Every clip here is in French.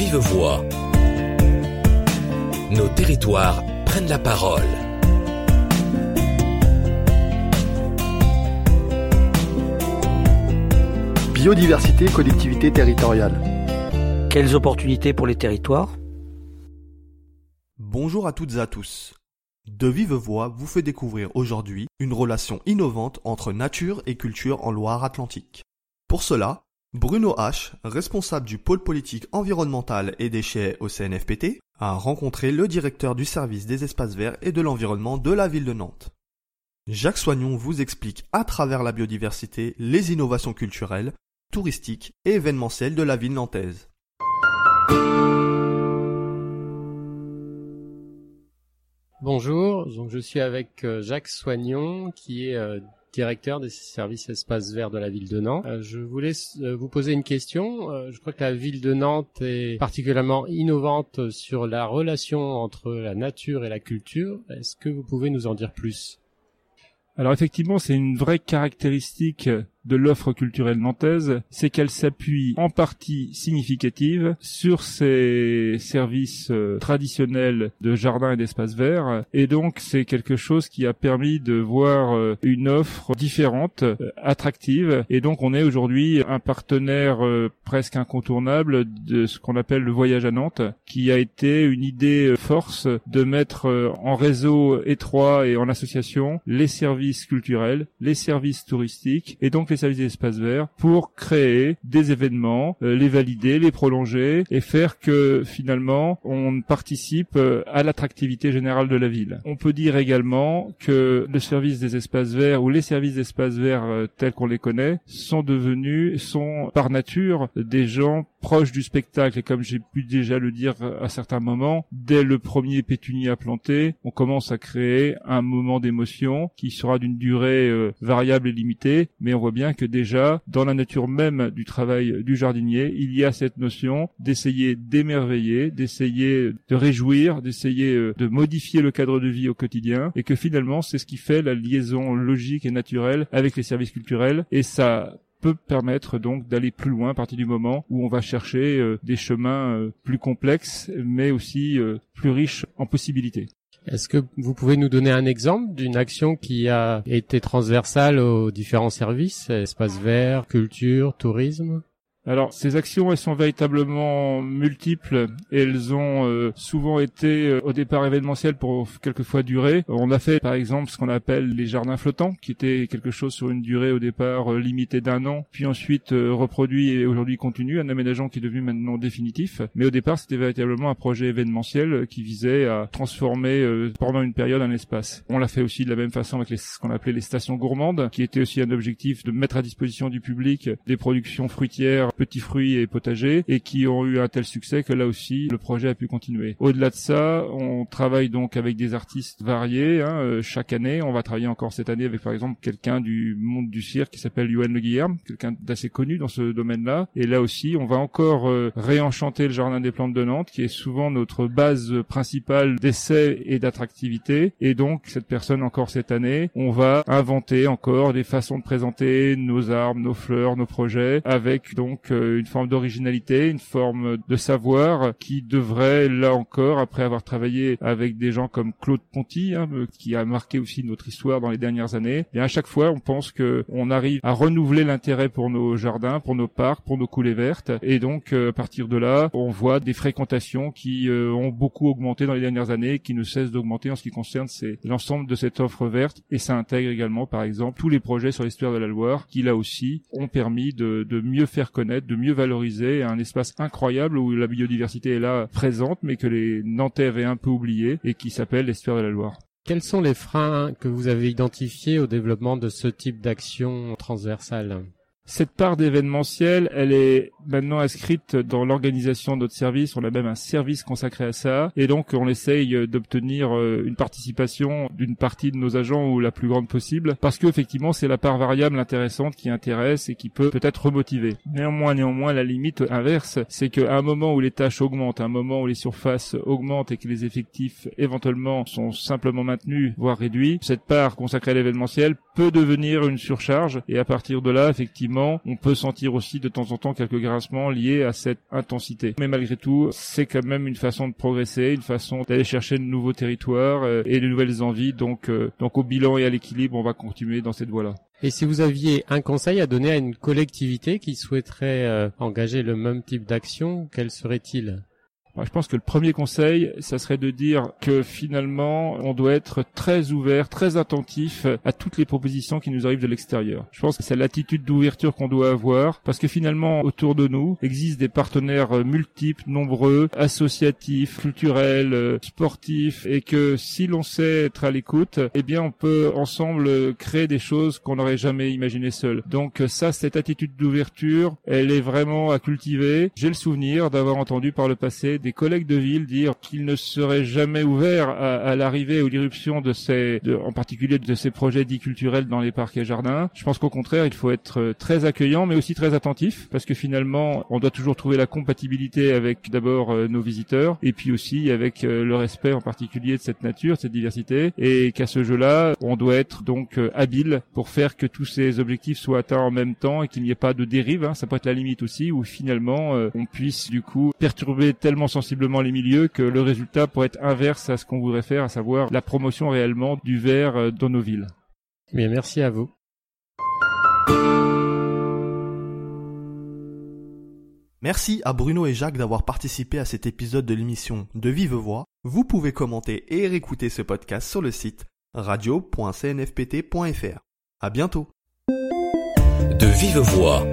vive voix. Nos territoires prennent la parole. Biodiversité, collectivité territoriale. Quelles opportunités pour les territoires? Bonjour à toutes et à tous. De Vive Voix vous fait découvrir aujourd'hui une relation innovante entre nature et culture en Loire-Atlantique. Pour cela, Bruno H., responsable du pôle politique environnemental et déchets au CNFPT, a rencontré le directeur du service des espaces verts et de l'environnement de la ville de Nantes. Jacques Soignon vous explique à travers la biodiversité les innovations culturelles, touristiques et événementielles de la ville nantaise. Bonjour, donc je suis avec euh, Jacques Soignon qui est euh, directeur des services espaces verts de la ville de Nantes. Euh, je voulais vous poser une question. Je crois que la ville de Nantes est particulièrement innovante sur la relation entre la nature et la culture. Est-ce que vous pouvez nous en dire plus? Alors effectivement, c'est une vraie caractéristique de l'offre culturelle nantaise, c'est qu'elle s'appuie en partie significative sur ces services euh, traditionnels de jardins et d'espaces verts. Et donc, c'est quelque chose qui a permis de voir euh, une offre différente, euh, attractive. Et donc, on est aujourd'hui un partenaire presque incontournable de ce qu'on appelle le voyage à Nantes, qui a été une idée force de mettre en réseau étroit et en association les services culturels, les services touristiques et donc les services d'espace vert pour créer des événements, euh, les valider, les prolonger et faire que finalement on participe euh, à l'attractivité générale de la ville. On peut dire également que le service des espaces verts ou les services d'espaces verts euh, tels qu'on les connaît sont devenus, sont par nature des gens proches du spectacle et comme j'ai pu déjà le dire à certains moments, dès le premier pétunia planté, on commence à créer un moment d'émotion qui sera d'une durée variable et limitée, mais on voit bien que déjà, dans la nature même du travail du jardinier, il y a cette notion d'essayer d'émerveiller, d'essayer de réjouir, d'essayer euh, de modifier le cadre de vie au quotidien, et que finalement, c'est ce qui fait la liaison logique et naturelle avec les services culturels, et ça peut permettre donc d'aller plus loin à partir du moment où on va chercher euh, des chemins euh, plus complexes mais aussi plus riches en possibilités. Est-ce que vous pouvez nous donner un exemple d'une action qui a été transversale aux différents services, espace vert, culture, tourisme? Alors ces actions, elles sont véritablement multiples et elles ont euh, souvent été euh, au départ événementielles pour quelquefois durer. On a fait par exemple ce qu'on appelle les jardins flottants, qui était quelque chose sur une durée au départ euh, limitée d'un an, puis ensuite reproduit et aujourd'hui continue, un aménagement qui est devenu maintenant définitif. Mais au départ, c'était véritablement un projet événementiel qui visait à transformer pendant une période un espace. On l'a fait aussi de la même façon avec les, ce qu'on appelait les stations gourmandes, qui était aussi un objectif de mettre à disposition du public des productions fruitières petits fruits et potagers et qui ont eu un tel succès que là aussi le projet a pu continuer. Au-delà de ça, on travaille donc avec des artistes variés. Hein, euh, chaque année, on va travailler encore cette année avec par exemple quelqu'un du monde du cirque qui s'appelle Yoann Le Guillerme, quelqu'un d'assez connu dans ce domaine-là. Et là aussi, on va encore euh, réenchanter le jardin des plantes de Nantes, qui est souvent notre base principale d'essai et d'attractivité. Et donc cette personne encore cette année, on va inventer encore des façons de présenter nos arbres, nos fleurs, nos projets, avec donc euh, une forme d'originalité, une forme de savoir qui devrait, là encore, après avoir travaillé avec des gens comme Claude Ponty, hein, euh, qui a marqué aussi notre histoire dans les dernières années, et à chaque fois, on pense que on arrive à renouveler l'intérêt pour nos jardins, pour nos parcs, pour nos coulées vertes, et donc euh, à partir de là, on voit des fréquentations qui ont beaucoup augmenté dans les dernières années, qui ne cessent d'augmenter en ce qui concerne l'ensemble de cette offre verte, et ça intègre également, par exemple, tous les projets sur l'histoire de la Loire, qui là aussi ont permis de, de mieux faire connaître de mieux valoriser un espace incroyable où la biodiversité est là présente, mais que les Nantais avaient un peu oublié et qui s'appelle l'estuaire de la Loire. Quels sont les freins que vous avez identifiés au développement de ce type d'action transversale? Cette part d'événementiel, elle est maintenant inscrite dans l'organisation de notre service. On a même un service consacré à ça. Et donc, on essaye d'obtenir euh, une participation d'une partie de nos agents ou la plus grande possible. Parce que, effectivement, c'est la part variable intéressante qui intéresse et qui peut peut-être remotiver. Néanmoins, néanmoins, la limite inverse, c'est qu'à un moment où les tâches augmentent, à un moment où les surfaces augmentent et que les effectifs éventuellement sont simplement maintenus, voire réduits, cette part consacrée à l'événementiel peut devenir une surcharge. Et à partir de là, effectivement, on peut sentir aussi de temps en temps quelques grincements liés à cette intensité. Mais malgré tout, c'est quand même une façon de progresser, une façon d'aller chercher de nouveaux territoires euh, et de nouvelles envies. Donc, euh, donc au bilan et à l'équilibre, on va continuer dans cette voie-là. Et si vous aviez un conseil à donner à une collectivité qui souhaiterait euh, engager le même type d'action, quel serait-il? Je pense que le premier conseil, ça serait de dire que finalement, on doit être très ouvert, très attentif à toutes les propositions qui nous arrivent de l'extérieur. Je pense que c'est l'attitude d'ouverture qu'on doit avoir parce que finalement, autour de nous, existent des partenaires multiples, nombreux, associatifs, culturels, sportifs et que si l'on sait être à l'écoute, eh bien, on peut ensemble créer des choses qu'on n'aurait jamais imaginées seul. Donc ça, cette attitude d'ouverture, elle est vraiment à cultiver. J'ai le souvenir d'avoir entendu par le passé des collègues de ville dire qu'ils ne seraient jamais ouverts à, l'arrivée ou l'irruption de ces, en particulier de ces projets dits culturels dans les parcs et jardins. Je pense qu'au contraire, il faut être euh, très accueillant, mais aussi très attentif, parce que finalement, on doit toujours trouver la compatibilité avec d'abord euh, nos visiteurs, et puis aussi avec euh, le respect en particulier de cette nature, de cette diversité, et qu'à ce jeu-là, on doit être donc habile pour faire que tous ces objectifs soient atteints en même temps et qu'il n'y ait pas de dérive. Hein. Ça peut être la limite aussi, où finalement, on puisse du coup perturber tellement sensiblement les milieux que le résultat pourrait être inverse à ce qu'on voudrait faire, à savoir la promotion réellement du verre euh, dans nos villes. Bien, merci à vous. Merci à Bruno et Jacques d'avoir participé à cet épisode de l'émission De Vive Voix. Vous pouvez commenter et réécouter ce podcast sur le site radio.cnfpt.fr. À bientôt. De Vive Voix.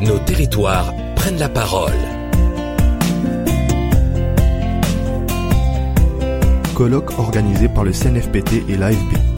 Nos territoires prennent la parole. Colloque organisé par le CNFPT et l'AFB.